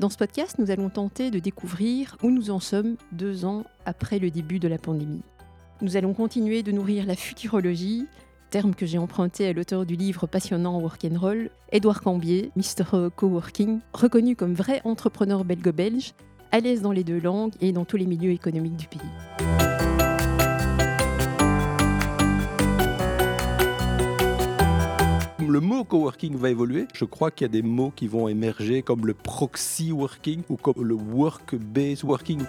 Dans ce podcast, nous allons tenter de découvrir où nous en sommes deux ans après le début de la pandémie. Nous allons continuer de nourrir la futurologie, terme que j'ai emprunté à l'auteur du livre passionnant Work and Roll, Édouard Cambier, Mr. Coworking, reconnu comme vrai entrepreneur belgo-belge, à l'aise dans les deux langues et dans tous les milieux économiques du pays. Le mot coworking va évoluer. Je crois qu'il y a des mots qui vont émerger comme le proxy working ou comme le work-based working.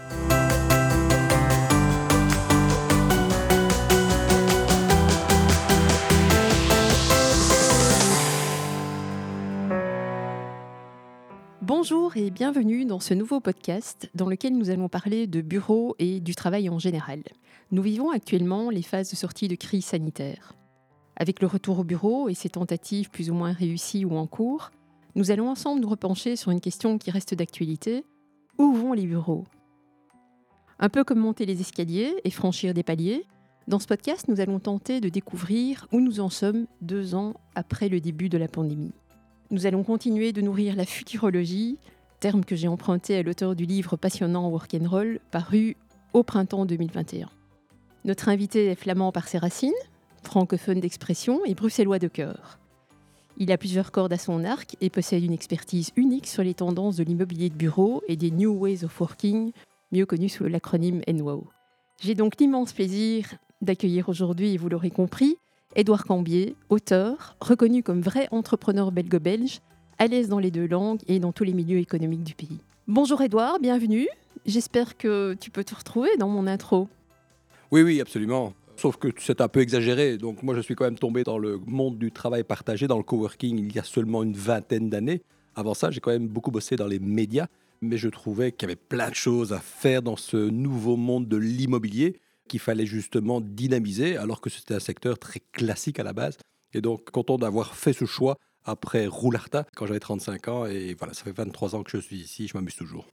Bonjour et bienvenue dans ce nouveau podcast dans lequel nous allons parler de bureau et du travail en général. Nous vivons actuellement les phases de sortie de crise sanitaire. Avec le retour au bureau et ses tentatives plus ou moins réussies ou en cours, nous allons ensemble nous repencher sur une question qui reste d'actualité. Où vont les bureaux? Un peu comme monter les escaliers et franchir des paliers, dans ce podcast, nous allons tenter de découvrir où nous en sommes deux ans après le début de la pandémie. Nous allons continuer de nourrir la futurologie, terme que j'ai emprunté à l'auteur du livre passionnant Work and Roll, paru au printemps 2021. Notre invité est flamand par ses racines, francophone d'expression et bruxellois de cœur. Il a plusieurs cordes à son arc et possède une expertise unique sur les tendances de l'immobilier de bureau et des New Ways of Working, mieux connus sous l'acronyme NWOW. J'ai donc l'immense plaisir d'accueillir aujourd'hui, et vous l'aurez compris, Édouard Cambier, auteur, reconnu comme vrai entrepreneur belgo-belge, à l'aise dans les deux langues et dans tous les milieux économiques du pays. Bonjour Édouard, bienvenue. J'espère que tu peux te retrouver dans mon intro. Oui, oui, absolument. Sauf que c'est un peu exagéré. Donc moi, je suis quand même tombé dans le monde du travail partagé, dans le coworking, il y a seulement une vingtaine d'années. Avant ça, j'ai quand même beaucoup bossé dans les médias, mais je trouvais qu'il y avait plein de choses à faire dans ce nouveau monde de l'immobilier qu'il fallait justement dynamiser, alors que c'était un secteur très classique à la base. Et donc, content d'avoir fait ce choix après Roularta, quand j'avais 35 ans. Et voilà, ça fait 23 ans que je suis ici, je m'amuse toujours.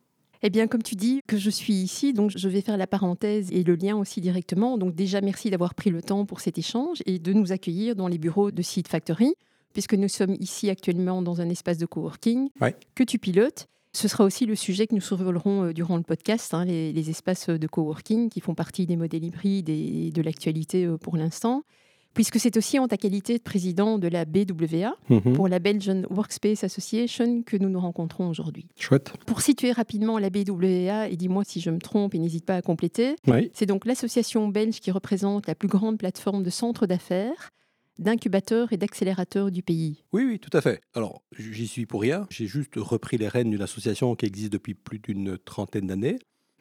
Eh bien, comme tu dis que je suis ici, donc je vais faire la parenthèse et le lien aussi directement. Donc déjà, merci d'avoir pris le temps pour cet échange et de nous accueillir dans les bureaux de Seed Factory, puisque nous sommes ici actuellement dans un espace de coworking que tu pilotes. Ce sera aussi le sujet que nous survolerons euh, durant le podcast, hein, les, espaces de coworking qui font partie des modèles hybrides et de l'actualité euh, pour l'instant puisque c'est aussi en ta qualité de président de la BWA, mhm. pour la Belgian Workspace Association, que nous nous rencontrons aujourd'hui. Chouette. Pour situer rapidement la BWA, et dis-moi si je me trompe et n'hésite pas à compléter, c'est donc l'association belge qui représente la plus grande plateforme de centres d'affaires d'incubateurs et d'accélérateurs du pays. Oui, oui, tout à fait. Alors, j'y suis pour rien. J'ai juste repris les rênes d'une association qui existe depuis plus d'une trentaine d'années.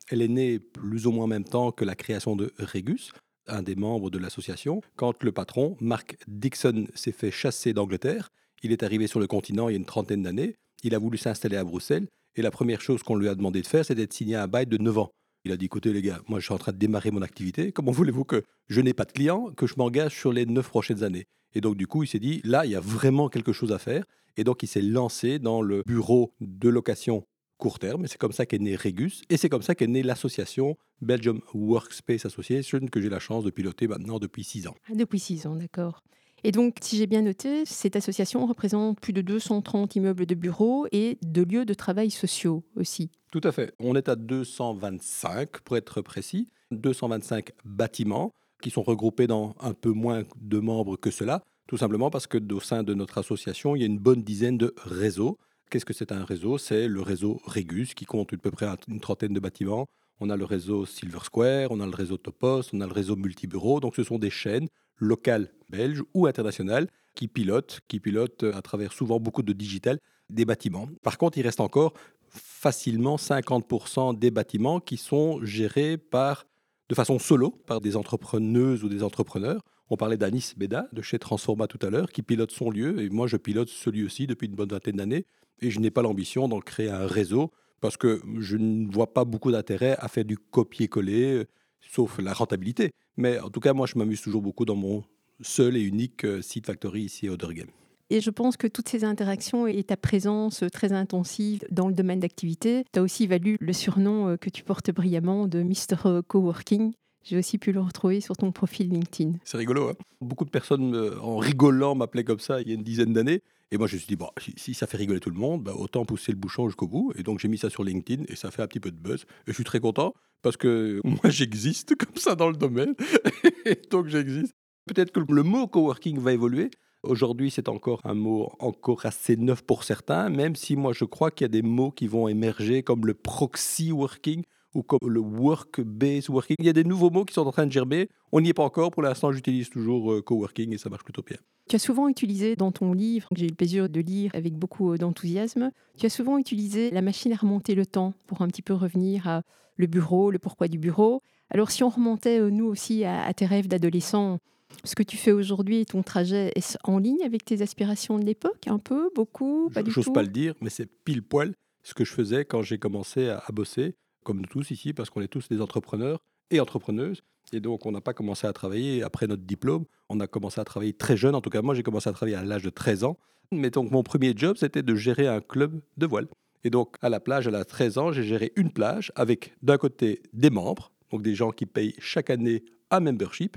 Elle est née plus ou moins en même temps que la création de Regus, un des membres de l'association, quand le patron, Mark Dixon, s'est fait chasser d'Angleterre. Il est arrivé sur le continent il y a une trentaine d'années. Il a voulu s'installer à Bruxelles. Et la première chose qu'on lui a demandé de faire, c'était de signer un bail de 9 ans. Il a dit, écoutez les gars, moi je suis en train de démarrer mon activité. Comment voulez-vous que je n'ai pas de clients, que je m'engage sur les 9 prochaines années? Et donc du coup, il s'est dit, là, il y a vraiment quelque chose à faire. Et donc il s'est lancé dans le bureau de location court terme. Et c'est comme ça qu'est né Regus. Et c'est comme ça qu'est née l'association Belgium Workspace Association que j'ai la chance de piloter maintenant depuis six ans. Ah, depuis six ans, d'accord. Et donc, si j'ai bien noté, cette association représente plus de 230 immeubles de bureaux et de lieux de travail sociaux aussi. Tout à fait. On est à 225, pour être précis, 225 bâtiments qui sont regroupés dans un peu moins de membres que cela, tout simplement parce que au sein de notre association, il y a une bonne dizaine de réseaux Qu'est-ce que c'est un réseau? C'est le réseau Regus qui compte à peu près une trentaine de bâtiments. On a le réseau Silver Square, on a le réseau Topos, on a le réseau Multibureau. Donc ce sont des chaînes locales belges ou internationales qui pilotent, qui pilotent à travers souvent beaucoup de digital des bâtiments. Par contre, il reste encore facilement 50% des bâtiments qui sont gérés par de façon solo par des entrepreneuses ou des entrepreneurs. On parlait d'Anis Beda de chez Transforma tout à l'heure qui pilote son lieu et moi je pilote ce lieu-ci depuis une bonne vingtaine d'années et je n'ai pas l'ambition d'en créer un réseau parce que je ne vois pas beaucoup d'intérêt à faire du copier-coller, sauf la rentabilité. Mais en tout cas, moi, je m'amuse toujours beaucoup dans mon seul et unique euh, site factory ici à Odergem. Et je pense que toutes ces interactions et ta présence très intensive dans le domaine d'activité t'as aussi valu le surnom euh, que tu portes brillamment de Mr. Coworking. J'ai aussi pu le retrouver sur ton profil LinkedIn. C'est rigolo. Hein Beaucoup de personnes, euh, en rigolant, m'appelaient comme ça il y a une dizaine d'années. Et moi, je me suis dit, bon, si, ça fait rigoler tout le monde, bah, autant pousser le bouchon jusqu'au bout. Et donc, j'ai mis ça sur LinkedIn et ça fait un petit peu de buzz. Et je suis très content parce que moi, j'existe comme ça dans le domaine. et donc, j'existe. Peut-être que le mot coworking va évoluer. Aujourd'hui, c'est encore un mot encore assez neuf pour certains, même si moi, je crois qu'il y a des mots qui vont émerger comme le proxy working ou comme le work-based working. Il y a des nouveaux mots qui sont en train de germer. On n'y est pas encore. Pour l'instant, j'utilise toujours euh, coworking et ça marche plutôt bien. Tu as souvent utilisé dans ton livre, que j'ai eu le plaisir de lire avec beaucoup euh, d'enthousiasme, tu as souvent utilisé la machine à remonter le temps pour un petit peu revenir à le bureau, le pourquoi du bureau. Alors si on remontait, euh, nous aussi, à, tes rêves d'adolescent, ce que tu fais aujourd'hui et ton trajet, est en ligne avec tes aspirations de l'époque Un peu Beaucoup Pas du tout pas le dire, mais c'est pile poil ce que je faisais quand j'ai commencé à bosser comme nous tous ici, parce qu'on est tous des entrepreneurs et entrepreneuses. Et donc, on n'a pas commencé à travailler après notre diplôme. On a commencé à travailler très jeune. En tout cas, moi, j'ai commencé à travailler à l'âge de 13 ans. Mais donc, mon premier job, c'était de gérer un club de voile. Et donc, à la plage, à la 13 ans, j'ai géré une plage avec d'un côté des membres, donc des gens qui payent chaque année un membership,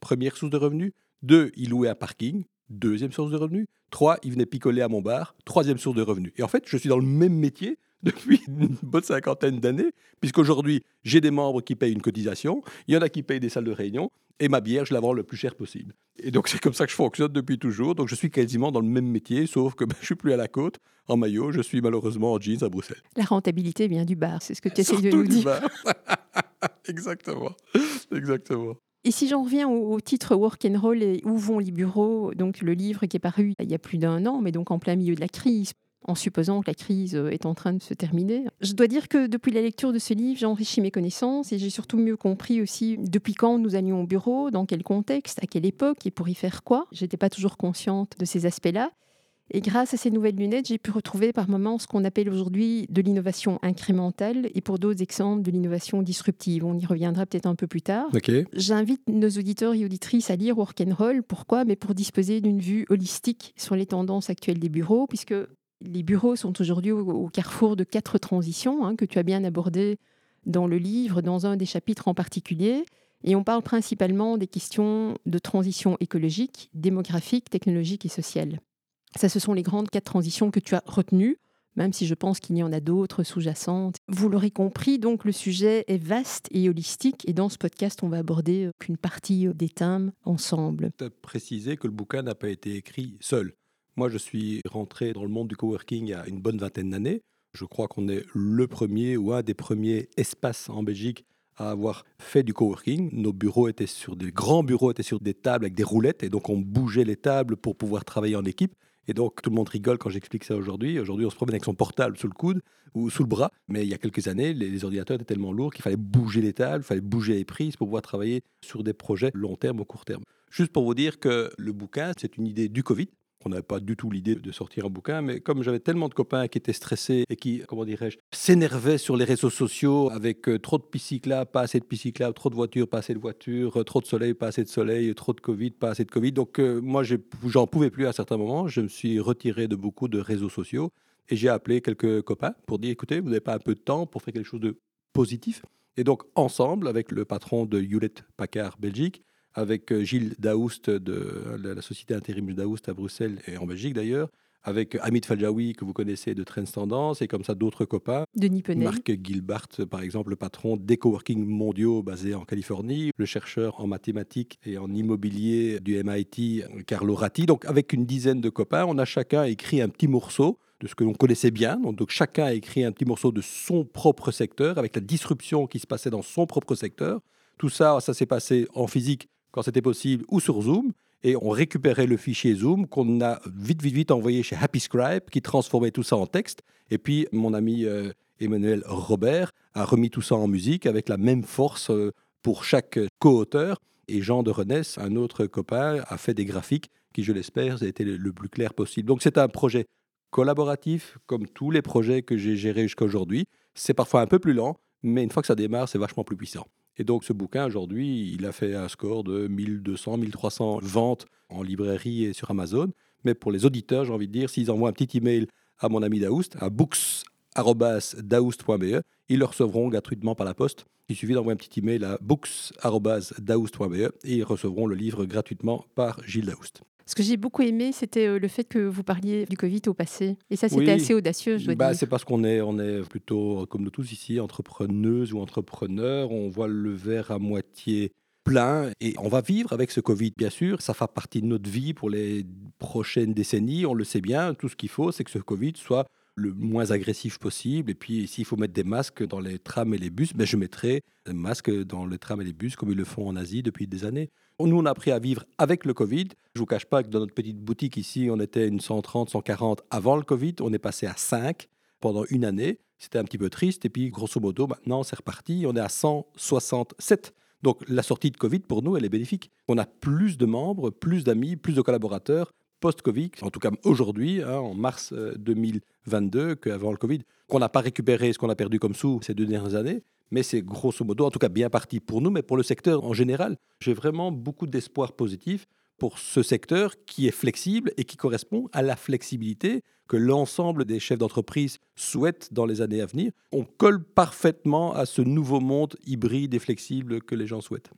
première source de revenus. Deux, ils louaient un parking, deuxième source de revenus. Trois, ils venaient picoler à mon bar, troisième source de revenus. Et en fait, je suis dans le même métier, depuis une bonne cinquantaine d'années, puisqu'aujourd'hui, j'ai des membres qui payent une cotisation, il y en a qui payent des salles de réunion, et ma bière, je la vends le plus cher possible. Et donc, c'est comme ça que je fonctionne depuis toujours. Donc, je suis quasiment dans le même métier, sauf que ben, je suis plus à la côte, en maillot, je suis malheureusement en jeans à Bruxelles. La rentabilité vient du bar, c'est ce que tu essayes de nous dire. Exactement. Exactement. Et si j'en reviens au, titre Work and Roll et Où vont les bureaux, donc le livre qui est paru il y a plus d'un an, mais donc en plein milieu de la crise, en supposant que la crise euh, est en train de se terminer. Je dois dire que depuis la lecture de ce livre, j'ai enrichi mes connaissances et j'ai surtout mieux compris aussi depuis quand nous allions au bureau, dans quel contexte, à quelle époque et pour y faire quoi. J'étais pas toujours consciente de ces aspects-là. Et grâce à ces nouvelles lunettes, j'ai pu retrouver par moments ce qu'on appelle aujourd'hui de l'innovation incrémentale et pour d'autres exemples de l'innovation disruptive. On y reviendra peut-être un peu plus tard. J'invite nos auditeurs et auditrices à lire Work and Roll. Pourquoi? Mais Pour disposer d'une vue holistique sur les tendances actuelles des bureaux, puisque les bureaux sont aujourd'hui au, carrefour de quatre transitions hein, que tu as bien abordées dans le livre, dans un des chapitres en particulier. Et on parle principalement des questions de transition écologique, démographique, technologique et sociale. Ça, ce sont les grandes quatre transitions que tu as retenues, même si je pense qu'il y en a d'autres sous-jacentes. Vous l'aurez compris, donc le sujet est vaste et holistique. Et dans ce podcast, on va aborder qu'une partie des thèmes ensemble. Tu as précisé que le bouquin n'a pas été écrit seul. Moi, je suis rentré dans le monde du coworking il y a une bonne vingtaine d'années. Je crois qu'on est le premier ou un des premiers espaces en Belgique à avoir fait du coworking. Nos bureaux étaient sur des grands bureaux, étaient sur des tables avec des roulettes, et donc on bougeait les tables pour pouvoir travailler en équipe. Et donc tout le monde rigole quand j'explique ça aujourd'hui. Aujourd'hui, on se promène avec son portable sous le coude ou sous le bras. Mais il y a quelques années, les, ordinateurs étaient tellement lourds qu'il fallait bouger les tables, il fallait bouger les prises pour pouvoir travailler sur des projets long terme ou court terme. Juste pour vous dire que le bouquin, c'est une idée du Covid. On n'avait pas du tout l'idée de sortir un bouquin, mais comme j'avais tellement de copains qui étaient stressés et qui, comment dirais-je, s'énervaient sur les réseaux sociaux avec euh, trop de pistes pas assez de pistes trop de voitures, pas assez de voitures, euh, trop de soleil, pas assez de soleil, trop de Covid, pas assez de Covid. Donc euh, moi, j'en pouvais plus à certains moments. Je me suis retiré de beaucoup de réseaux sociaux et j'ai appelé quelques copains pour dire, écoutez, vous n'avez pas un peu de temps pour faire quelque chose de positif Et donc ensemble, avec le patron de Hewlett Packard Belgique, avec euh, Gilles Daoust de la société intérim Daoust à Bruxelles et en Belgique d'ailleurs, avec Hamid Fadjaoui que vous connaissez de Trends Tendance et comme ça d'autres copains. Denis Penel. Marc Gilbart, par exemple, le patron des coworking mondiaux basés en Californie, le chercheur en mathématiques et en immobilier du MIT, Carlo Ratti. Donc avec une dizaine de copains, on a chacun écrit un petit morceau de ce que l'on connaissait bien. Donc, chacun a écrit un petit morceau de son propre secteur avec la disruption qui se passait dans son propre secteur. Tout ça, ça s'est passé en physique quand c'était possible, ou sur Zoom. Et on récupérait le fichier Zoom qu'on a vite, vite, vite envoyé chez Happy Scribe, qui transformait tout ça en texte. Et puis, mon ami euh, Emmanuel Robert a remis tout ça en musique avec la même force euh, pour chaque co-auteur. Et Jean de Renesse, un autre copain, a fait des graphiques qui, je l'espère, été le plus clair possible. Donc, c'est un projet collaboratif, comme tous les projets que j'ai gérés jusqu'à aujourd'hui. C'est parfois un peu plus lent, mais une fois que ça démarre, c'est vachement plus puissant. Et donc ce bouquin, aujourd'hui, il a fait un score de 1200, 1300 ventes en librairie et sur Amazon. Mais pour les auditeurs, j'ai envie de dire, s'ils envoient un petit email à mon ami Daoust, à books books.daoust.be. Ils le recevront gratuitement par la poste. Il suffit d'envoyer un petit email à books.daoust.be et ils recevront le livre gratuitement par Gilles Daoust. Ce que j'ai beaucoup aimé, c'était euh, le fait que vous parliez du Covid au passé. Et ça, c'était assez audacieux, je dois bah, dire. C'est parce qu'on est, on est plutôt, comme nous tous ici, entrepreneuses ou entrepreneurs. On voit le verre à moitié plein et on va vivre avec ce Covid, bien sûr. Ça fera partie de notre vie pour les prochaines décennies. On le sait bien. Tout ce qu'il faut, c'est que ce Covid soit le moins agressif possible. Et puis, s'il faut mettre des masques dans les trams et les bus, ben, je mettrai des masques dans les trams et les bus comme ils le font en Asie depuis des années. Nous, on a appris à vivre avec le Covid. Je ne vous cache pas que dans notre petite boutique ici, on était une 130, 140 avant le Covid. On est passé à 5 pendant une année. C'était un petit peu triste. Et puis, grosso modo, maintenant, c'est reparti. On est à 167. Donc, la sortie de Covid, pour nous, elle est bénéfique. On a plus de membres, plus d'amis, plus de collaborateurs post-Covid, en tout cas aujourd'hui, hein, en mars 2022, euh, qu'avant le Covid, qu'on n'a pas récupéré ce qu'on a perdu comme sous ces deux dernières années, mais c'est grosso modo, en tout cas bien parti pour nous, mais pour le secteur en général. J'ai vraiment beaucoup d'espoir positif pour ce secteur qui est flexible et qui correspond à la flexibilité que l'ensemble des chefs d'entreprise souhaitent dans les années à venir. On colle parfaitement à ce nouveau monde hybride et flexible que les gens souhaitent.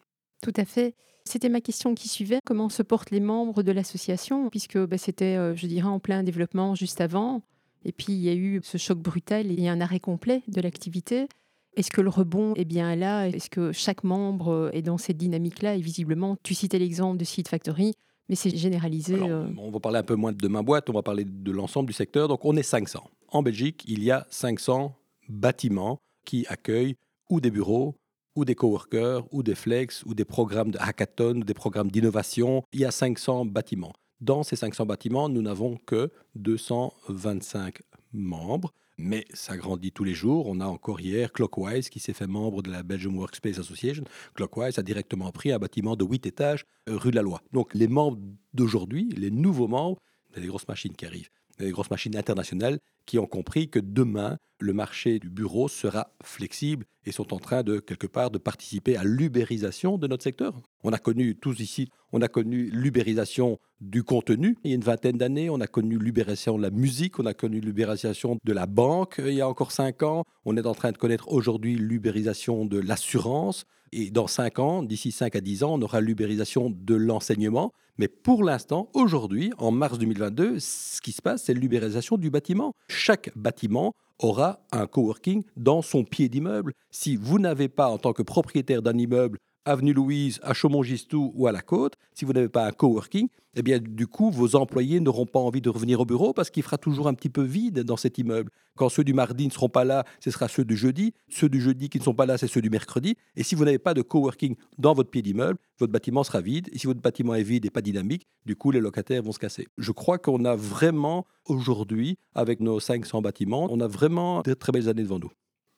Tout à fait. C'était ma question qui suivait. Comment se portent les membres de l'association Puisque bah, c'était, euh, je dirais, en plein développement juste avant. Et puis, il y a eu ce choc brutal et un arrêt complet de l'activité. Est-ce que le rebond est bien là? Est-ce que chaque membre euh, est dans cette dynamique-là? Et visiblement, tu citais l'exemple de Seed Factory, mais c'est généralisé. Euh. On va parler un peu moins de ma boîte, on va parler de l'ensemble du secteur. Donc, on est 500. En Belgique, il y a 500 bâtiments qui accueillent ou des bureaux, ou des coworkers, ou des flex, ou des programmes de hackathon, ou des programmes d'innovation. Il y a 500 bâtiments. Dans ces 500 bâtiments, nous n'avons que 225 membres, mais ça grandit tous les jours. On a encore hier Clockwise qui s'est fait membre de la Belgium Workspace Association. Clockwise a directement pris un bâtiment de 8 étages euh, rue de la Loi. Donc les membres d'aujourd'hui, les nouveaux membres, il y a des grosses machines qui arrivent, des grosses machines internationales qui ont compris que demain, le marché du bureau sera flexible et sont en train de, quelque part, de participer à l'ubérisation de notre secteur. On a connu, tous ici, on a connu l'ubérisation du contenu il y a une vingtaine d'années, on a connu l'ubérisation de la musique, on a connu l'ubérisation de la banque il y a encore cinq ans, on est en train de connaître aujourd'hui l'ubérisation de l'assurance, et dans cinq ans, d'ici cinq à dix ans, on aura l'ubérisation de l'enseignement. Mais pour l'instant, aujourd'hui, en mars 2022, ce qui se passe, c'est l'ubérisation du bâtiment. Chaque bâtiment aura un coworking dans son pied d'immeuble. Si vous n'avez pas, en tant que propriétaire d'un immeuble, avenue Louise, à Chaumont-Gistou ou à la Côte, si vous n'avez pas un coworking, eh bien, du coup, vos employés n'auront pas envie de revenir au bureau parce qu'il fera toujours un petit peu vide dans cet immeuble. Quand ceux du mardi ne seront pas là, ce sera ceux du jeudi. Ceux du jeudi qui ne sont pas là, c'est ceux du mercredi. Et si vous n'avez pas de coworking dans votre pied d'immeuble, votre bâtiment sera vide. Et si votre bâtiment est vide et pas dynamique, du coup, les locataires vont se casser. Je crois qu'on a vraiment, aujourd'hui, avec nos 500 bâtiments, on a vraiment de très belles années devant nous.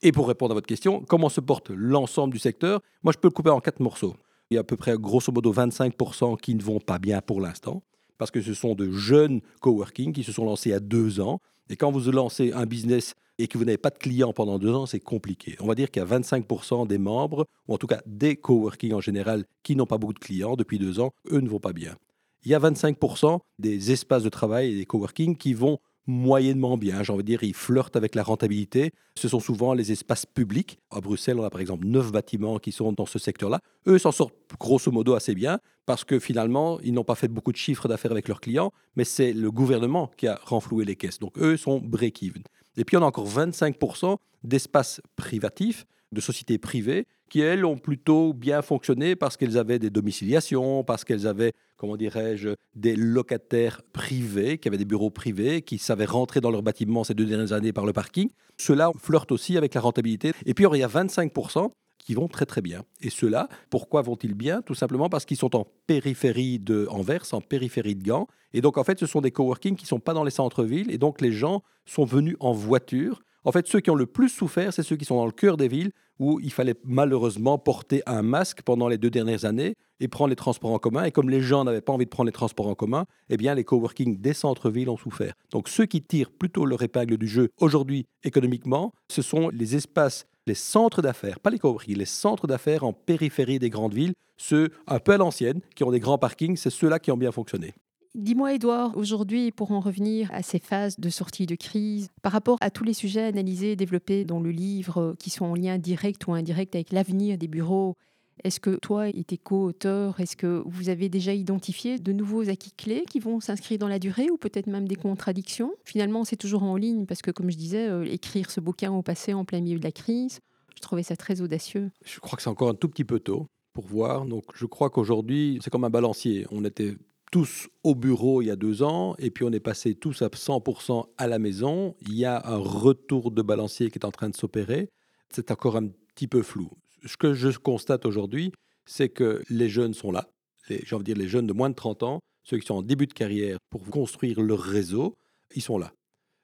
Et pour répondre à votre question, comment se porte l'ensemble du secteur? Moi, je peux le couper en quatre morceaux. Il y a à peu près, grosso modo, 25% qui ne vont pas bien pour l'instant, parce que ce sont de jeunes coworking qui se sont lancés à deux ans. Et quand vous lancez un business et que vous n'avez pas de clients pendant deux ans, c'est compliqué. On va dire qu'il y a 25% des membres, ou en tout cas des coworking en général, qui n'ont pas beaucoup de clients depuis deux ans, eux ne vont pas bien. Il y a 25% des espaces de travail et des coworking qui vont moyennement bien. J'ai envie de dire, ils flirtent avec la rentabilité. Ce sont souvent les espaces publics. À Bruxelles, on a par exemple neuf bâtiments qui sont dans ce secteur-là. Eux s'en sortent grosso modo assez bien parce que finalement, ils n'ont pas fait beaucoup de chiffres d'affaires avec leurs clients, mais c'est le gouvernement qui a renfloué les caisses. Donc eux sont break-even. Et puis on a encore 25% d'espaces privatifs, de sociétés privées, qui elles ont plutôt bien fonctionné parce qu'elles avaient des domiciliations, parce qu'elles avaient comment dirais-je, des locataires privés, qui avaient des bureaux privés, qui savaient rentrer dans leur bâtiment ces deux dernières années par le parking. Cela flirte aussi avec la rentabilité. Et puis, il y a 25% qui vont très très bien. Et ceux-là, pourquoi vont-ils bien? Tout simplement parce qu'ils sont en périphérie de Anvers, en périphérie de Gand. Et donc en fait, ce sont des coworking qui ne sont pas dans les centres-villes. Et donc les gens sont venus en voiture en fait, ceux qui ont le plus souffert, c'est ceux qui sont dans le cœur des villes où il fallait malheureusement porter un masque pendant les deux dernières années et prendre les transports en commun. Et comme les gens n'avaient pas envie de prendre les transports en commun, eh bien, les coworking des centres-villes ont souffert. Donc, ceux qui tirent plutôt leur épingle du jeu aujourd'hui économiquement, ce sont les espaces, les centres d'affaires, pas les coworking, les centres d'affaires en périphérie des grandes villes, ceux un peu à l'ancienne, qui ont des grands parkings, c'est ceux-là qui ont bien fonctionné. Dis-moi, Edouard, aujourd'hui, pour en revenir à ces phases de sortie de crise, par rapport à tous les sujets analysés et développés dans le livre, euh, qui sont en lien direct ou indirect avec l'avenir des bureaux, est-ce que toi et tes co-auteurs, est-ce que vous avez déjà identifié de nouveaux acquis clés qui vont s'inscrire dans la durée ou peut-être même des contradictions? Finalement, c'est toujours en ligne parce que, comme je disais, euh, écrire ce bouquin au passé en plein milieu de la crise, je trouvais ça très audacieux. Je crois que c'est encore un tout petit peu tôt pour voir. Donc, je crois qu'aujourd'hui, c'est comme un balancier. On était tous au bureau il y a deux ans, et puis on est passé tous à 100% à la maison. Il y a un retour de balancier qui est en train de s'opérer. C'est encore un petit peu flou ce que je constate aujourd'hui, c'est que les jeunes sont là, j'ai envie de dire les jeunes de moins de 30 ans, ceux qui sont en début de carrière pour construire leur réseau, ils sont là.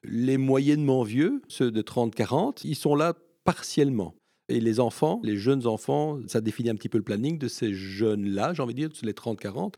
Les moyennement vieux, ceux de 30-40, ils sont là partiellement. Et les enfants, les jeunes enfants, ça définit un petit peu le planning de ces jeunes-là, j'ai envie de dire, les 30-40.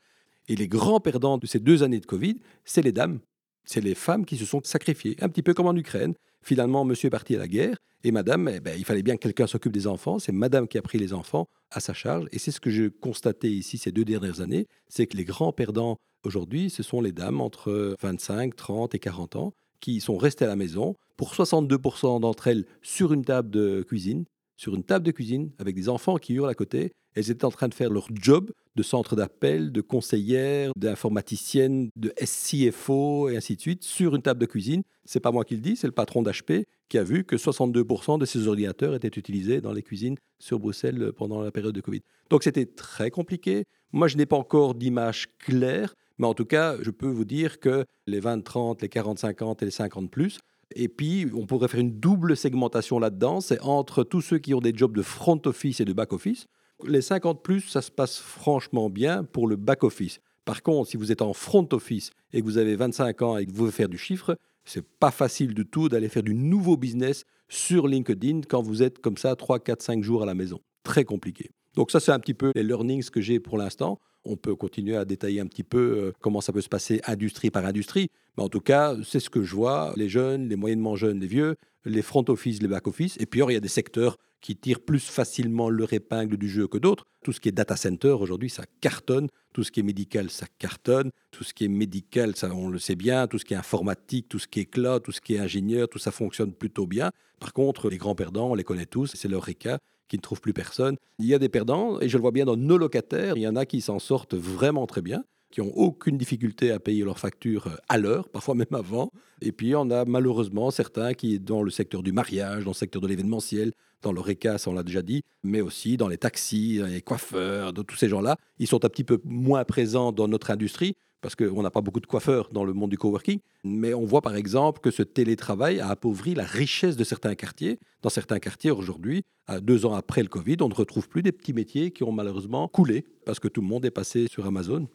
Et les grands perdants de ces deux années de Covid, c'est les dames. C'est les femmes qui se sont sacrifiées, un petit peu comme en Ukraine. Finalement, monsieur est parti à la guerre et madame, eh ben, il fallait bien que quelqu'un s'occupe des enfants. C'est madame qui a pris les enfants à sa charge. Et c'est ce que j'ai constaté ici ces deux dernières années c'est que les grands perdants aujourd'hui, ce sont les dames entre 25, 30 et 40 ans qui sont restées à la maison. Pour 62% d'entre elles, sur une table de cuisine, sur une table de cuisine avec des enfants qui hurlent à côté. Elles étaient en train de faire leur job de centre d'appel, de conseillère, d'informaticienne, de SCFO et ainsi de suite sur une table de cuisine. C'est pas moi qui le dis, c'est le patron d'HP qui a vu que 62% de ces ordinateurs étaient utilisés dans les cuisines sur Bruxelles pendant la période de Covid. Donc c'était très compliqué. Moi, je n'ai pas encore d'image claire, mais en tout cas, je peux vous dire que les 20-30, les 40-50 et les 50 plus, et puis, on pourrait faire une double segmentation là-dedans. C'est entre tous ceux qui ont des jobs de front office et de back office. Les 50 plus, ça se passe franchement bien pour le back office. Par contre, si vous êtes en front office et que vous avez 25 ans et que vous voulez faire du chiffre, c'est pas facile du tout d'aller faire du nouveau business sur LinkedIn quand vous êtes comme ça 3, 4, 5 jours à la maison. Très compliqué. Donc ça, c'est un petit peu les learnings que j'ai pour l'instant. On peut continuer à détailler un petit peu euh, comment ça peut se passer industrie par industrie. Mais en tout cas, c'est ce que je vois. Les jeunes, les moyennement jeunes, les vieux, les front office, les back office. Et puis, il y a des secteurs qui tirent plus facilement leur épingle du jeu que d'autres. Tout ce qui est data center, aujourd'hui, ça cartonne. Tout ce qui est médical, ça cartonne. Tout ce qui est médical, ça, on le sait bien. Tout ce qui est informatique, tout ce qui est cloud, tout ce qui est ingénieur, tout ça fonctionne plutôt bien. Par contre, les grands perdants, on les connaît tous. C'est leur RECA qui ne trouvent plus personne. Il y a des perdants, et je le vois bien dans nos locataires. Il y en a qui s'en sortent vraiment très bien qui n'ont aucune difficulté à payer leurs factures euh, à l'heure, parfois même avant. Et puis, on a malheureusement certains qui, dans le secteur du mariage, dans le secteur de l'événementiel, dans le RECAS, on l'a déjà dit, mais aussi dans les taxis, les coiffeurs, de tous ces gens-là, ils sont un petit peu moins présents dans notre industrie parce qu'on n'a pas beaucoup de coiffeurs dans le monde du coworking, mais on voit par exemple que ce télétravail a appauvri la richesse de certains quartiers. Dans certains quartiers aujourd'hui, deux ans après le Covid, on ne retrouve plus des petits métiers qui ont malheureusement coulé parce que tout le monde est passé sur Amazon.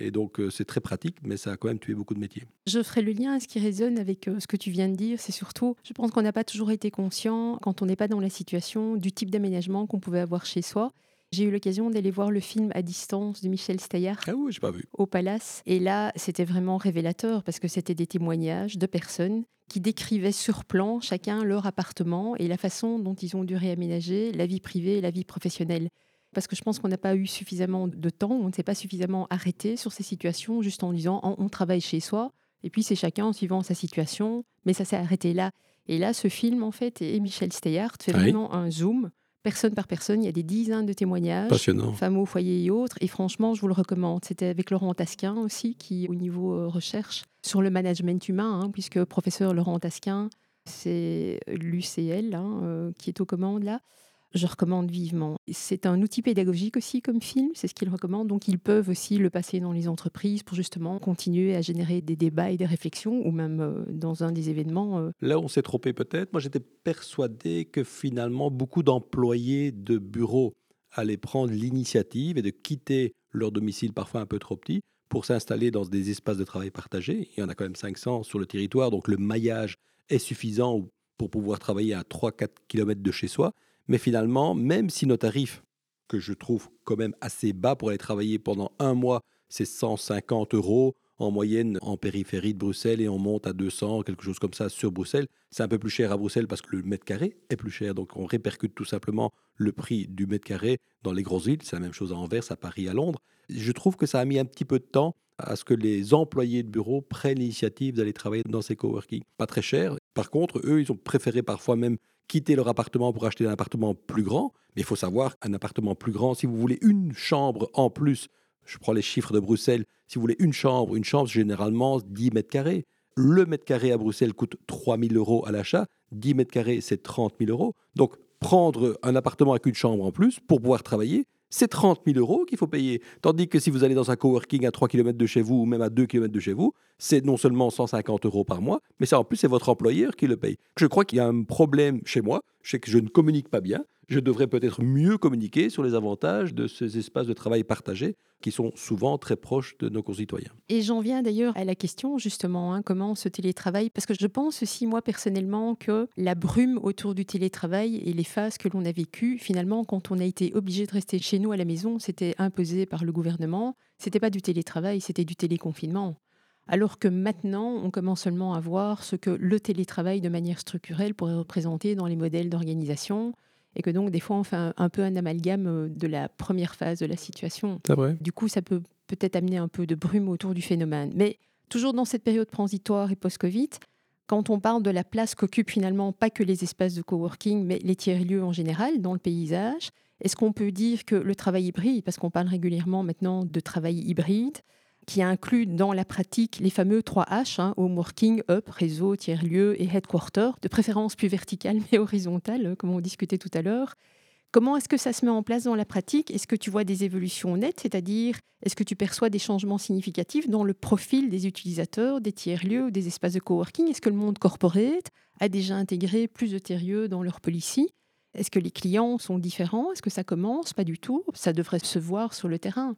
Et, donc euh, c'est très pratique, mais ça a quand même tué beaucoup de métiers. Je ferai le lien, ce qui résonne avec euh, ce que tu viens de dire, c'est surtout, je pense qu'on n'a pas toujours été conscient, quand on n'est pas dans la situation, du type d'aménagement qu'on pouvait avoir chez soi. J'ai eu l'occasion d'aller voir le film À distance de Michel Steyer ah oui, pas vu. au Palace. Et là, c'était vraiment révélateur parce que c'était des témoignages de personnes qui décrivaient sur plan chacun leur appartement et la façon dont ils ont dû réaménager la vie privée et la vie professionnelle. Parce que je pense qu'on n'a pas eu suffisamment de temps, on ne s'est pas suffisamment arrêté sur ces situations juste en disant on travaille chez soi et puis c'est chacun en suivant sa situation, mais ça s'est arrêté là. Et là, ce film, en fait, et Michel Steyart fait ah vraiment un zoom personne par personne. Il y a des dizaines de témoignages, femmes au foyer et autres. Et franchement, je vous le recommande. C'était avec Laurent Tasquin aussi, qui, au niveau euh, recherche sur le management humain, hein, puisque professeur Laurent Tasquin, c'est l'UCL hein, euh, qui est aux commandes là je recommande vivement. C'est un outil pédagogique aussi comme film, c'est ce qu'il recommande. Donc ils peuvent aussi le passer dans les entreprises pour justement continuer à générer des débats et des réflexions, ou même euh, dans un des événements. Euh. Là, on s'est trompé peut-être. Moi, j'étais persuadé que finalement, beaucoup d'employés de bureaux allaient prendre l'initiative et de quitter leur domicile parfois un peu trop petit pour s'installer dans des espaces de travail partagés. Il y en a quand même 500 sur le territoire, donc le maillage est suffisant pour pouvoir travailler à 3-4 km de chez soi. Mais finalement, même si nos tarifs, que je trouve quand même assez bas pour aller travailler pendant un mois, c'est 150 euros en moyenne en périphérie de Bruxelles et on monte à 200, quelque chose comme ça sur Bruxelles. C'est un peu plus cher à Bruxelles parce que le mètre carré est plus cher. Donc on répercute tout simplement le prix du mètre carré dans les grosses villes. C'est la même chose à Anvers, à Paris, à Londres. Je trouve que ça a mis un petit peu de temps à ce que les employés de bureau prennent l'initiative d'aller travailler dans ces coworking. Pas très cher. Par contre, eux, ils ont préféré parfois même quitter leur appartement pour acheter un appartement plus grand. Mais il faut savoir, un appartement plus grand, si vous voulez une chambre en plus, je prends les chiffres de Bruxelles, si vous voulez une chambre, une chambre, généralement 10 mètres carrés. Le mètre carré à Bruxelles coûte 3 000 euros à l'achat. 10 mètres carrés, c'est 30 000 euros. Donc, prendre un appartement avec une chambre en plus pour pouvoir travailler, c'est 30 000 euros qu'il faut payer. Tandis que si vous allez dans un coworking à 3 km de chez vous ou même à 2 km de chez vous, c'est non seulement 150 euros par mois, mais ça en plus c'est votre employeur qui le paye. Je crois qu'il y a un problème chez moi, sais que je ne communique pas bien, je devrais peut-être mieux communiquer sur les avantages de ces espaces de travail partagés qui sont souvent très proches de nos concitoyens. Et j'en viens d'ailleurs à la question justement, hein, comment ce télétravail, parce que je pense aussi moi personnellement que la brume autour du télétravail et les phases que l'on a vécues, finalement quand on a été obligé de rester chez nous à la maison, c'était imposé par le gouvernement, c'était pas du télétravail, c'était du téléconfinement. Alors que maintenant, on commence seulement à voir ce que le télétravail de manière structurelle pourrait représenter dans les modèles d'organisation, et que donc des fois on fait un, peu un amalgame euh, de la première phase de la situation. Vrai. Du coup, ça peut peut-être amener un peu de brume autour du phénomène. Mais toujours dans cette période transitoire et post-Covid, quand on parle de la place qu'occupent finalement pas que les espaces de coworking, mais les tiers-lieux en général dans le paysage, est-ce qu'on peut dire que le travail hybride, parce qu'on parle régulièrement maintenant de travail hybride, qui inclut dans la pratique les fameux 3H, hein, home working, up, réseau, tiers-lieu et headquarter, de préférence plus verticale mais horizontale, comme on discutait tout à l'heure. Comment est-ce que ça se met en place dans la pratique? Est-ce que tu vois des évolutions nettes, c'est-à-dire est-ce que tu perçois des changements significatifs dans le profil des utilisateurs, des tiers-lieux des espaces de coworking? Est-ce que le monde corporate a déjà intégré plus de tiers-lieux dans leur policy? Est-ce que les clients sont différents? Est-ce que ça commence? Pas du tout. Ça devrait se voir sur le terrain.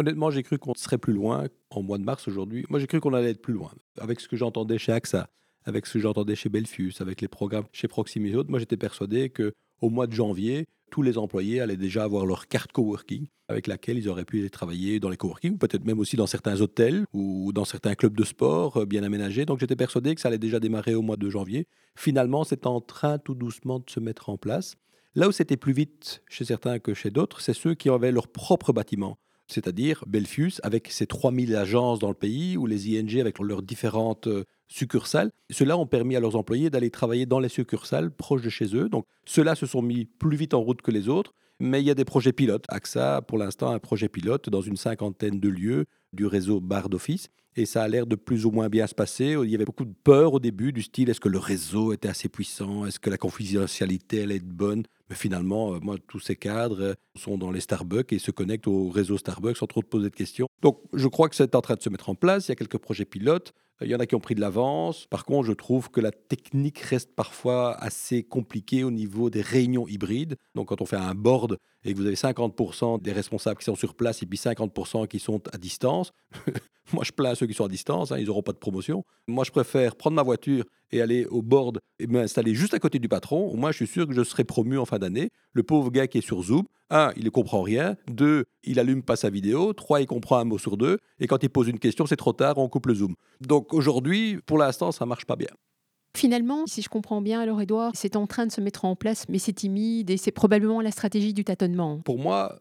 Honnêtement, j'ai cru qu'on serait plus loin en mois de mars aujourd'hui. Moi, j'ai cru qu'on allait être plus loin. Avec ce que j'entendais chez AXA, avec ce que j'entendais chez Belfius, avec les programmes chez Proximus et autres, moi, j'étais persuadé que au mois de janvier, tous les employés allaient déjà avoir leur carte coworking avec laquelle ils auraient pu travailler dans les coworking, peut-être même aussi dans certains hôtels ou dans certains clubs de sport euh, bien aménagés. Donc j'étais persuadé que ça allait déjà démarrer au mois de janvier. Finalement, c'est en train tout doucement de se mettre en place. Là où c'était plus vite chez certains que chez d'autres, c'est ceux qui avaient leur propre bâtiment c'est-à-dire Belfius avec ses 3000 agences dans le pays ou les ING avec leurs différentes euh, succursales. Ceux-là ont permis à leurs employés d'aller travailler dans les succursales proches de chez eux. Donc ceux-là se sont mis plus vite en route que les autres. Mais il y a des projets pilotes. AXA, pour l'instant, un projet pilote dans une cinquantaine de lieux du réseau Bar d'Office. Et ça a l'air de plus ou moins bien se passer. Il y avait beaucoup de peur au début du style est-ce que le réseau était assez puissant? Est-ce que la confidentialité allait être bonne? Mais finalement, euh, moi, tous ces cadres euh, sont dans les Starbucks et se connectent au réseau Starbucks sans trop de poser de questions. Donc, je crois que c'est en train de se mettre en place. Il y a quelques projets pilotes. Il y en a qui ont pris de l'avance. Par contre, je trouve que la technique reste parfois assez compliquée au niveau des réunions hybrides. Donc, quand on fait un board et que vous avez 50% des responsables qui sont sur place et puis 50% qui sont à distance, moi je plains ceux qui sont à distance, hein, ils n'auront pas de promotion. Moi, je préfère prendre ma voiture et aller au board et m'installer juste à côté du patron. Au moins, je suis sûr que je serai promu en fin d'année. Le pauvre gars qui est sur Zoom, un, il ne comprend rien. Deux, il allume pas sa vidéo. Trois, il comprend un mot sur deux. Et quand il pose une question, c'est trop tard, on coupe le Zoom. Donc aujourd'hui, pour l'instant, ça marche pas bien. Finalement, si je comprends bien, alors Edouard, c'est en train de se mettre en place, mais c'est timide et c'est probablement la stratégie du tâtonnement. Pour moi,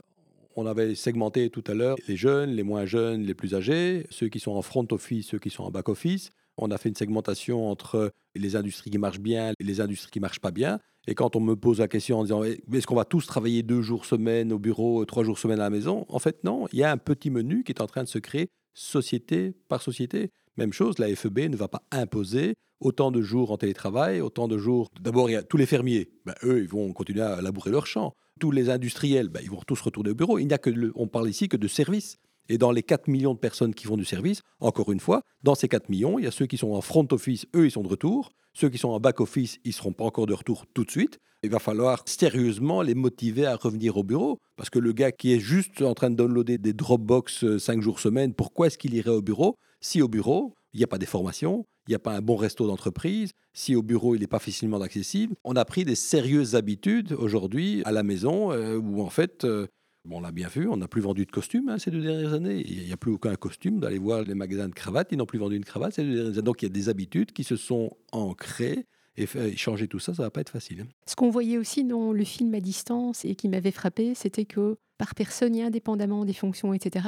on avait segmenté tout à l'heure les jeunes, les moins jeunes, les plus âgés, ceux qui sont en front office, ceux qui sont en back office. On a fait une segmentation entre les industries qui marchent bien et les industries qui marchent pas bien. Et quand on me pose la question en disant est-ce qu'on va tous travailler deux jours semaine au bureau, trois jours semaine à la maison? En fait, non. Il y a un petit menu qui est en train de se créer société par société. Même chose, la FEB ne va pas imposer autant de jours en télétravail, autant de jours. D'abord, il y a tous les fermiers. Ben, eux, ils vont continuer à labourer leurs champs. Tous les industriels, ben, ils vont tous retourner au bureau. Il n'y a que on parle ici que de services. Et dans les 4 millions de personnes qui font du service, encore une fois, dans ces 4 millions, il y a ceux qui sont en front office, eux, ils sont de retour. Ceux qui sont en back office, ils ne seront pas encore de retour tout de suite. Il va falloir sérieusement les motiver à revenir au bureau. Parce que le gars qui est juste en train de downloader des Dropbox 5 euh, jours semaine, pourquoi est-ce qu'il irait au bureau? Si au bureau, il n'y a pas des formations, il n'y a pas un bon resto d'entreprise, si au bureau il n'est pas facilement accessible. On a pris des sérieuses habitudes aujourd'hui à la maison euh, où en fait euh, on l'a bien vu, on n'a plus vendu de costumes hein, ces deux dernières années. Il n'y a plus aucun costume. D'aller voir les magasins de cravates, ils n'ont plus vendu une cravate ces deux dernières années. Donc il y a des habitudes qui se sont ancrées. Et changer tout ça, ça va pas être facile. Hein. Ce qu'on voyait aussi dans le film à distance et qui m'avait frappé, c'était que par personne, indépendamment des fonctions, etc.,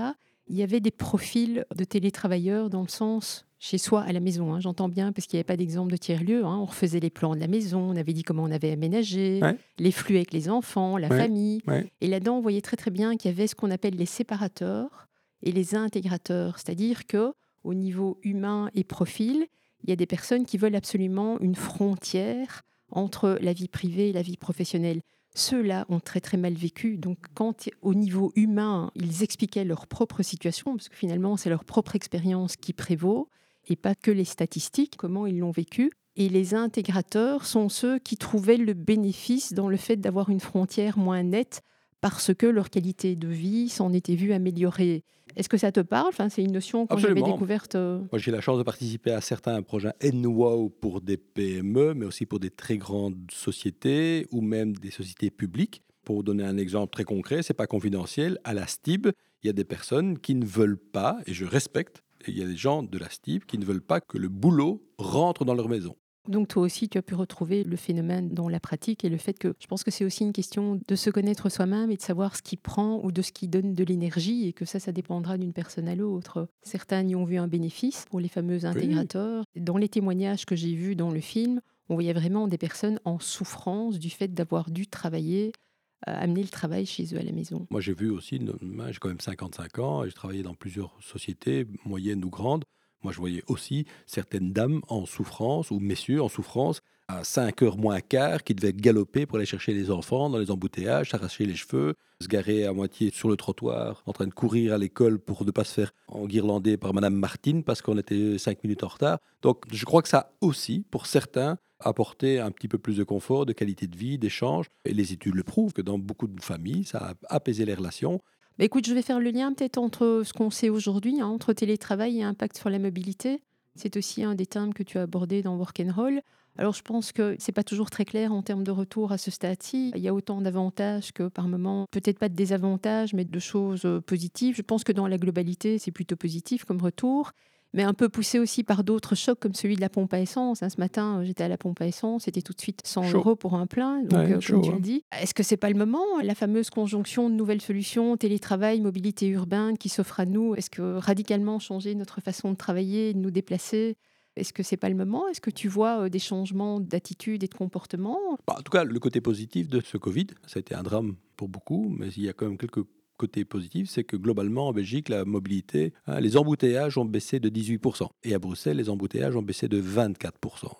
il y avait des profils de télétravailleurs dans le sens chez soi à la maison. hein, J'entends bien parce qu'il n'y avait pas d'exemple de tiers-lieu. hein. On refaisait les plans de la maison, on avait dit comment on avait aménagé, Ouais. les flux avec les enfants, la Ouais, famille. ouais. Et là-dedans, on voyait très très bien qu'il y avait ce qu'on appelle les séparateurs et les intégrateurs. C'est-à-dire que au niveau humain et profil, il y a des personnes qui veulent absolument une frontière entre la vie privée et la vie professionnelle. Ceux-là ont très très mal vécu. Donc quand au niveau humain, ils expliquaient leur propre situation, parce que finalement c'est leur propre expérience qui prévaut, et pas que les statistiques, comment ils l'ont vécu. Et les intégrateurs sont ceux qui trouvaient le bénéfice dans le fait d'avoir une frontière moins nette parce que leur qualité de vie s'en était vue améliorée. Est-ce que ça te parle? Enfin, C'est une notion quand j'avais découverte. euh, Moi, j'ai la chance de participer à certains projets NWOW pour des PME, mais aussi pour des très grandes sociétés ou même des sociétés publiques. Pour vous donner un exemple très concret, c'est pas confidentiel. À la STIB, il y a des personnes qui ne veulent pas, et je respecte, il y a des gens de la STIB qui ne veulent pas que le boulot rentre dans leur maison. Donc toi aussi, tu as pu retrouver le phénomène dans la pratique et le fait que je pense que c'est aussi une question de se connaître soi-même et de savoir ce qui prend ou de ce qui donne de l'énergie et que ça, ça dépendra d'une personne à l'autre. Certains y ont vu un bénéfice pour les fameux intégrateurs. Dans les témoignages que j'ai vus dans le film, on voyait vraiment des personnes en souffrance du fait d'avoir dû travailler, euh, amener le travail chez eux à la maison. Moi, j'ai vu aussi, j'ai quand même 55 ans, et j'ai travaillé dans plusieurs sociétés, moyennes ou grandes. Moi, je voyais aussi certaines dames en souffrance, ou messieurs en souffrance, à 5 heures moins quart, qui devaient galoper pour aller chercher les enfants dans les embouteillages, s'arracher les cheveux, se garer à moitié sur le trottoir, en train de courir à l'école pour ne pas se faire enguirlander par Madame Martine parce qu'on était 5 minutes en retard. Donc, je crois que ça aussi, pour certains, apporté un petit peu plus de confort, de qualité de vie, d'échange. Et les études le prouvent que dans beaucoup de familles, ça a apaisé les relations. Écoute, je vais faire le lien peut-être entre ce qu'on sait aujourd'hui, hein, entre télétravail et impact sur la mobilité. C'est aussi un des termes que tu as abordé dans Work and Roll. Alors je pense que c'est pas toujours très clair en termes de retour à ce stade-ci. Il y a autant d'avantages que par moment, peut-être pas de désavantages, mais de choses euh, positives. Je pense que dans la globalité, c'est plutôt positif comme retour, mais un peu poussé aussi par d'autres chocs comme celui de la pompe à essence. hein. Ce matin, euh, j'étais à la pompe à essence, c'était tout de suite 100 Chaud. euros pour un plein. Donc, Ouais, euh, chaud, comme tu hein. le dis, est-ce que c'est pas le moment La fameuse conjonction de nouvelles solutions, télétravail, mobilité urbaine qui s'offre à nous, est-ce que radicalement changer notre façon de travailler, de nous déplacer? Est-ce que c'est pas le moment? Est-ce que tu vois euh, des changements d'attitude et de comportement? Bah, en tout cas, le côté positif de ce Covid, ça a été un drame pour beaucoup, mais il y a quand même quelques côtés positifs, c'est que globalement en Belgique, la mobilité, hein, les embouteillages ont baissé de 18%. Et à Bruxelles, les embouteillages ont baissé de 24%.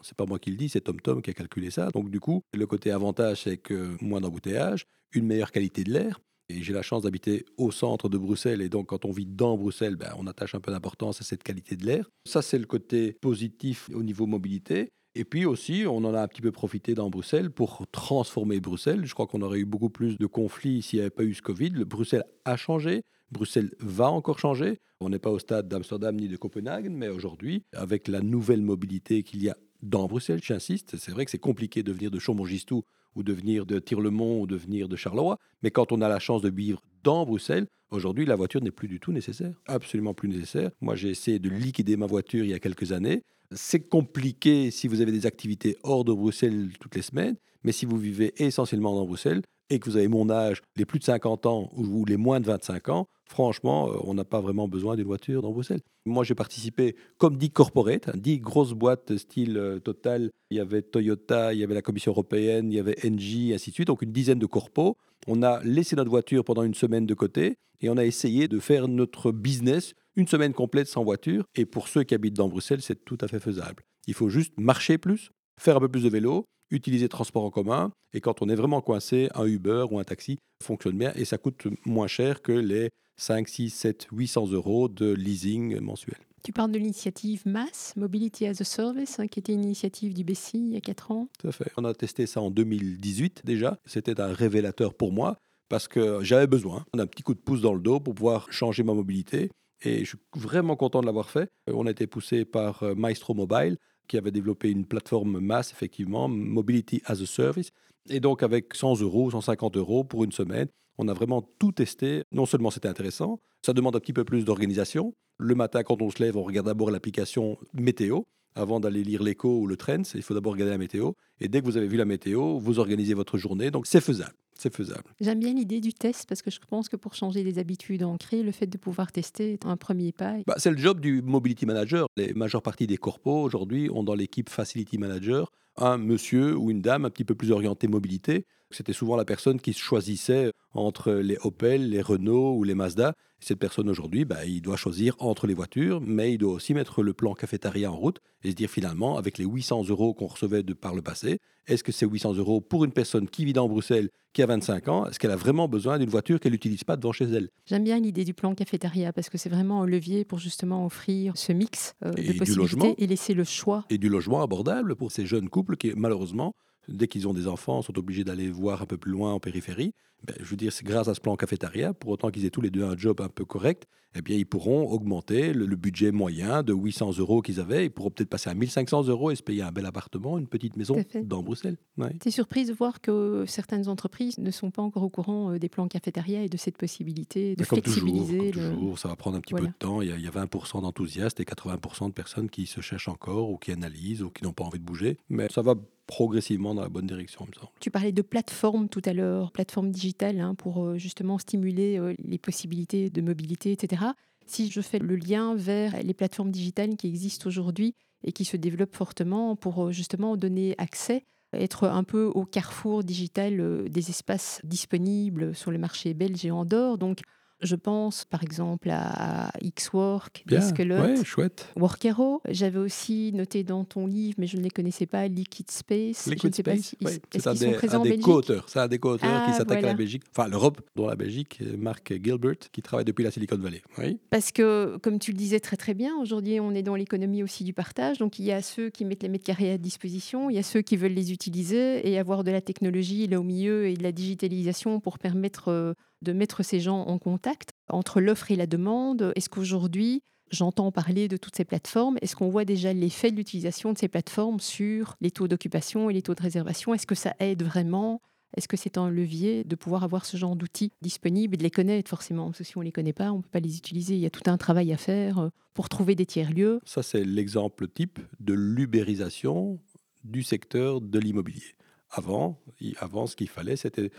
C'est pas moi qui le dis, c'est TomTom qui a calculé ça. Donc du coup, le côté avantage, c'est que moins d'embouteillages, une meilleure qualité de l'air. Et j'ai la chance d'habiter au centre de Bruxelles. Et donc, quand on vit dans Bruxelles, ben, on attache un peu d'importance à cette qualité de l'air. Ça, c'est le côté positif au niveau mobilité. Et puis aussi, on en a un petit peu profité dans Bruxelles pour transformer Bruxelles. Je crois qu'on aurait eu beaucoup plus de conflits s'il n'y avait pas eu ce Covid. Le Bruxelles a changé. Bruxelles va encore changer. On n'est pas au stade d'Amsterdam ni de Copenhague, mais aujourd'hui, avec la nouvelle mobilité qu'il y a dans Bruxelles, j'insiste, c'est vrai que c'est compliqué de venir de Chambon-Gistou ou de venir de Tirlemont ou de venir de Charleroi, mais quand on a la chance de vivre dans Bruxelles, aujourd'hui, la voiture n'est plus du tout nécessaire, absolument plus nécessaire. Moi, j'ai essayé de liquider ma voiture il y a quelques années. C'est compliqué si vous avez des activités hors de Bruxelles toutes les semaines, mais si vous vivez essentiellement dans Bruxelles et que vous avez mon âge, les plus de 50 ans ou les moins de 25 ans, franchement, euh, on n'a pas vraiment besoin d'une voiture dans Bruxelles. Moi, j'ai participé comme dit corporate, hein, dix grosses boîtes style euh, Total. Il y avait Toyota, il y avait la Commission européenne, il y avait Engie, ainsi de suite. Donc une dizaine de corpos. On a laissé notre voiture pendant une semaine de côté et on a essayé de faire notre business une semaine complète sans voiture. Et pour ceux qui habitent dans Bruxelles, c'est tout à fait faisable. Il faut juste marcher plus, faire un peu plus de vélo, utiliser le transport en commun. Et quand on est vraiment coincé, un Uber ou un taxi fonctionne bien et ça coûte moins cher que les 5, 6, 7, 800 euros de leasing mensuel. Tu parles de l'initiative MASS, Mobility as a Service, hein, qui était une initiative du BCI il y a 4 ans. Tout à fait. On a testé ça en 2018 déjà. C'était un révélateur pour moi parce que j'avais besoin d'un petit coup de pouce dans le dos pour pouvoir changer ma mobilité. Et je suis vraiment content de l'avoir fait. Euh, On a été poussé par euh, Maestro Mobile qui avait développé une plateforme masse, effectivement, Mobility as a Service. Et donc, avec 100 euros, 150 euros pour une semaine, on a vraiment tout testé. Non seulement c'était intéressant, ça demande un petit peu plus d'organisation. Le matin, quand on se lève, on regarde d'abord l'application météo avant d'aller lire l'écho ou le trends. Il faut d'abord regarder la météo. Et dès que vous avez vu la météo, vous organisez votre journée. Donc, c'est faisable. C'est faisable. J'aime bien l'idée du test parce que je pense que pour changer les habitudes ancrées, le fait de pouvoir tester est un premier pas. Bah, c'est le job du mobility manager. Les majeures parties des corpos aujourd'hui ont dans l'équipe facility manager un monsieur ou une dame un petit peu plus orienté mobilité. C'était souvent la personne qui choisissait entre les Opel, les Renault ou les Mazda. Cette personne aujourd'hui, bah, il doit choisir entre les voitures, mais il doit aussi mettre le plan cafétéria en route et se dire finalement, avec les 800 euros qu'on recevait de par le passé, est-ce que ces 800 euros pour une personne qui vit dans Bruxelles, qui a 25 ans, est-ce qu'elle a vraiment besoin d'une voiture qu'elle n'utilise pas devant chez elle? J'aime bien l'idée du plan cafétéria parce que c'est vraiment un levier pour justement offrir ce mix euh, de possibilités et laisser le choix. Et du logement abordable pour ces jeunes couples qui, malheureusement, dès qu'ils ont des enfants, sont obligés d'aller voir un peu plus loin en périphérie. Ben, je veux dire, c'est grâce à ce plan cafétéria, pour autant qu'ils aient tous les deux un job un peu correct, eh bien, ils pourront augmenter le, budget moyen de 800 euros qu'ils avaient. Ils pourront peut-être passer à 1500 euros et se payer un bel appartement, une petite maison dans Bruxelles. Ouais. Tu es surprise de voir que certaines entreprises ne sont pas encore au courant euh, des plans cafétéria et de cette possibilité de flexibiliser. Toujours, toujours, ça va prendre un petit peu de temps. Il y a, il y a 20% d'enthousiastes et 80% de personnes qui se cherchent encore ou qui analysent ou qui n'ont pas envie de bouger. Mais ça va progressivement dans la bonne direction, il me semble. Tu parlais de plateforme tout à l'heure, plateforme digitale, hein, pour euh, justement stimuler euh, les possibilités de mobilité, etc. Si je fais le lien vers les plateformes digitales qui existent aujourd'hui et qui se développent fortement pour euh, justement donner accès, être un peu au carrefour digital des espaces disponibles sur le marché belge et en dehors, donc je pense par exemple à Xwork, Deskelot, chouette. Workero. J'avais aussi noté dans ton livre, mais je ne les connaissais pas, Liquid Space. Liquid Space, c'est un, des, un des co-auteurs. C'est un des co-auteurs qui ah, s'attaque à la Belgique, enfin l'Europe, dont la Belgique, Marc Gilbert, qui travaille depuis la Silicon Valley. Oui. Parce que, comme tu le disais très très bien, aujourd'hui on est dans l'économie aussi du partage. Donc il y a ceux qui mettent les mètres carrés à disposition, il y a ceux qui veulent les utiliser et avoir de la technologie là au milieu et de la digitalisation pour permettre euh, de mettre ces gens en contact entre l'offre et la demande? Est-ce qu'aujourd'hui, j'entends parler de toutes ces plateformes, est-ce qu'on voit déjà l'effet de l'utilisation de ces plateformes sur les taux d'occupation et les taux de réservation? Est-ce que ça aide vraiment? Est-ce que c'est un levier de pouvoir avoir ce genre d'outils disponibles et de les connaître forcément? Parce que si on ne les connaît pas, on ne peut pas les utiliser. Il y a tout un travail à faire euh, pour trouver des tiers-lieux. Ça, c'est l'exemple type de l'ubérisation du secteur de l'immobilier. Avant, avant, ce qu'il fallait, c'était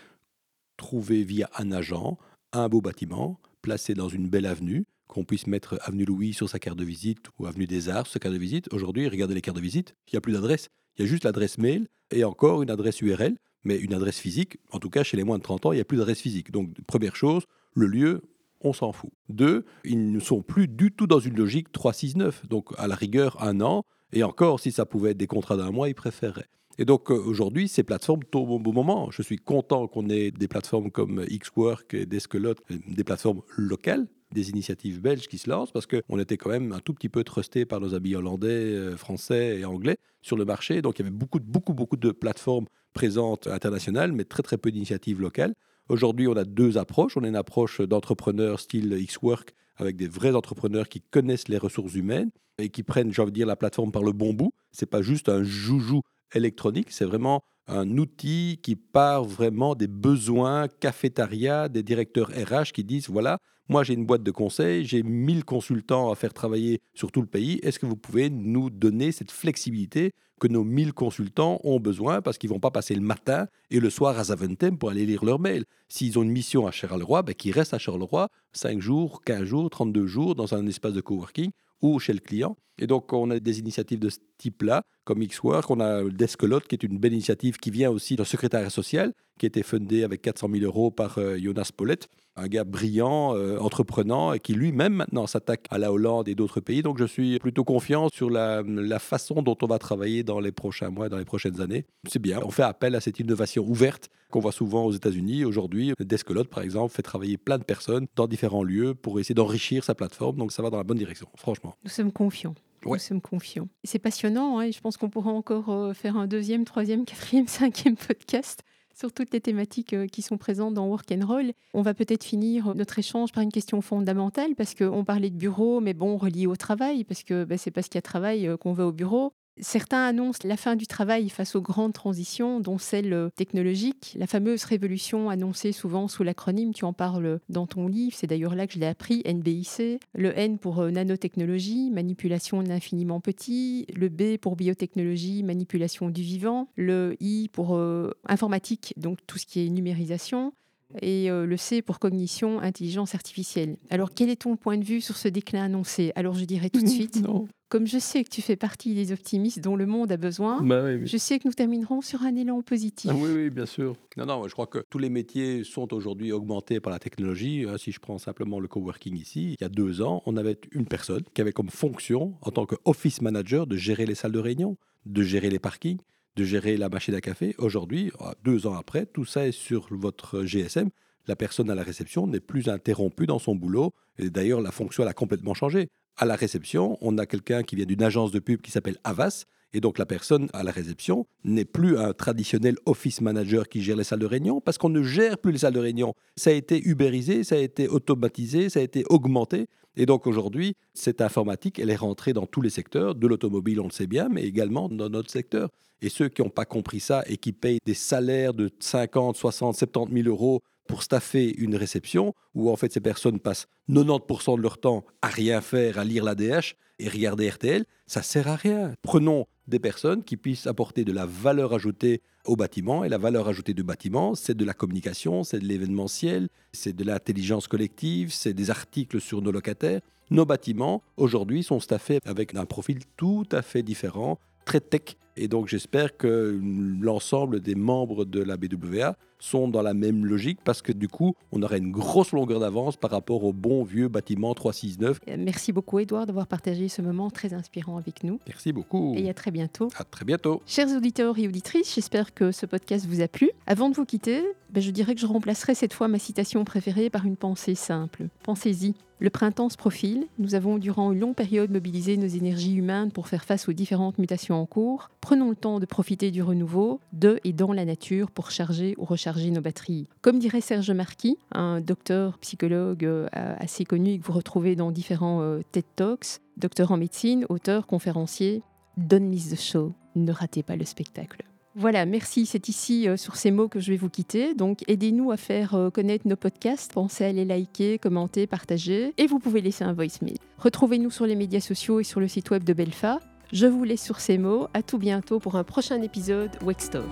trouver via un agent un beau bâtiment placé dans une belle avenue, qu'on puisse mettre avenue Louis sur sa carte de visite ou avenue des Arts sur sa carte de visite. Aujourd'hui, regardez les cartes de visite, il n'y a plus d'adresse. Il y a juste l'adresse mail et encore une adresse URL, mais une adresse physique, en tout cas chez les moins de 30 ans, il n'y a plus d'adresse physique. Donc, première chose, le lieu, on s'en fout. Deux, ils ne sont plus du tout dans une logique 369. Donc, à la rigueur, un an. Et encore, si ça pouvait être des contrats d'un mois, ils préféreraient. Et donc euh, aujourd'hui, ces plateformes tombent au bon moment. Je suis content qu'on ait des plateformes comme Xwork et Deskelot, des plateformes locales, des initiatives belges qui se lancent parce qu'on était quand même un tout petit peu trusté par nos amis hollandais, euh, français et anglais sur le marché. Donc il y avait beaucoup, beaucoup, beaucoup de plateformes présentes internationales, mais très, très peu d'initiatives locales. Aujourd'hui, on a deux approches. On a une approche d'entrepreneurs style Xwork avec des vrais entrepreneurs qui connaissent les ressources humaines et qui prennent, j'ai envie de dire, la plateforme par le bon bout. C'est pas juste un joujou électronique, c'est vraiment un outil qui part vraiment des besoins cafétéria des directeurs RH qui disent voilà, moi j'ai une boîte de conseil, j'ai 1000 consultants à faire travailler sur tout le pays, est-ce que vous pouvez nous donner cette flexibilité que nos 1000 consultants ont besoin parce qu'ils vont pas passer le matin et le soir à Zaventem pour aller lire leurs mails. S'ils ont une mission à Charleroi, ben, qu'ils restent à Charleroi 5 jours, 15 jours, 32 jours dans un espace de coworking ou chez le client. Et donc, on a des initiatives de ce type-là, comme Xwork. On a Deskelot, qui est une belle initiative qui vient aussi d'un secrétariat social, qui a été fundé avec 400 000 euros par euh, Jonas Pollett, un gars brillant, euh, entreprenant, et qui lui-même maintenant s'attaque à la Hollande et d'autres pays. Donc, je suis plutôt confiant sur la, façon dont on va travailler dans les prochains mois, dans les prochaines années. C'est bien. On fait appel à cette innovation ouverte qu'on voit souvent aux États-Unis. Aujourd'hui, Deskelot, par exemple, fait travailler plein de personnes dans différents lieux pour essayer d'enrichir sa plateforme. Donc, ça va dans la bonne direction, franchement. Nous sommes confiants. Nous sommes confiants. C'est passionnant hein, et je pense qu'on pourra encore euh, faire un deuxième, troisième, quatrième, cinquième podcast sur toutes les thématiques euh, qui sont présentes dans Work and Roll. On va peut-être finir notre échange par une question fondamentale parce qu'on parlait de bureau, mais bon, relié au travail, parce que bah, c'est parce qu'il y a travail euh, qu'on va au bureau. Certains annoncent la fin du travail face aux grandes transitions, dont celle euh, technologique, la fameuse révolution annoncée souvent sous l'acronyme, tu en parles dans ton livre, c'est d'ailleurs là que je l'ai appris, NBIC, le N pour euh, nanotechnologie, manipulation d'infiniment petit, le B pour biotechnologie, manipulation du vivant, le I pour euh, informatique, donc tout ce qui est numérisation, et le C pour cognition, intelligence artificielle. Alors, quel est ton point de vue sur ce déclin annoncé? Alors, je dirais tout de suite, Non. comme je sais que tu fais partie des optimistes dont le monde a besoin, Bah oui, oui. je sais que nous terminerons sur un élan positif. Ah oui, oui, bien sûr. Non, non, je crois que tous les métiers sont aujourd'hui augmentés par la technologie. Euh, Si je prends simplement le coworking ici, il y a deux ans, on avait une personne qui avait comme fonction, en tant qu'office manager, de gérer les salles de réunion, de gérer les parkings, de gérer la machine à café. Aujourd'hui, euh, deux ans après, tout ça est sur votre GSM. La personne à la réception n'est plus interrompue dans son boulot. Et d'ailleurs, la fonction elle a complètement changé. À la réception, on a quelqu'un qui vient d'une agence de pub qui s'appelle Avas. Et donc la personne à la réception n'est plus un traditionnel office manager qui gère les salles de réunion parce qu'on ne gère plus les salles de réunion. Ça a été ubérisé, ça a été automatisé, ça a été augmenté. Et donc aujourd'hui, cette informatique, elle est rentrée dans tous les secteurs, de l'automobile, on le sait bien, mais également dans notre secteur. Et ceux qui n'ont pas compris ça et qui payent des salaires de 50, 60, 70 000 euros pour staffer une réception, où en fait ces personnes passent 90% de leur temps à rien faire, à lire l'ADH et regarder RTL, ça sert à rien. Prenons des personnes qui puissent apporter de la valeur ajoutée au bâtiment. Et la valeur ajoutée du bâtiment, c'est de la communication, c'est de l'événementiel, c'est de l'intelligence collective, c'est des articles sur nos locataires. Nos bâtiments, aujourd'hui, sont staffés avec un profil tout à fait différent, très tech. Et donc j'espère que l'ensemble des membres de la BWA sont dans la même logique parce que du coup, on aurait une grosse longueur d'avance par rapport au bon vieux bâtiment 369. Euh, Merci beaucoup, Edouard, d'avoir partagé ce moment très inspirant avec nous. Merci beaucoup. Et à très bientôt. À très bientôt. Chers auditeurs et auditrices, j'espère que ce podcast vous a plu. Avant de vous quitter, ben, je dirais que je remplacerai cette fois ma citation préférée par une pensée simple. Pensez-y. Le printemps se profile. Nous avons durant une longue période mobilisé nos énergies humaines pour faire face aux différentes mutations en cours. Prenons le temps de profiter du renouveau, de et dans la nature pour charger ou recharger nos batteries. Comme dirait Serge Marquis, un docteur psychologue euh, assez connu que vous retrouvez dans différents euh, TED Talks, docteur en médecine, auteur, conférencier, Don't miss the show. Ne ratez pas le spectacle. Voilà, merci. C'est ici euh, sur ces mots que je vais vous quitter. Donc, aidez-nous à faire connaître nos podcasts. Pensez à les liker, commenter, partager. Et vous pouvez laisser un voicemail. Retrouvez-nous sur les médias sociaux et sur le site web de Belfa. Je vous laisse sur ces mots. À tout bientôt pour un prochain épisode Wextalk.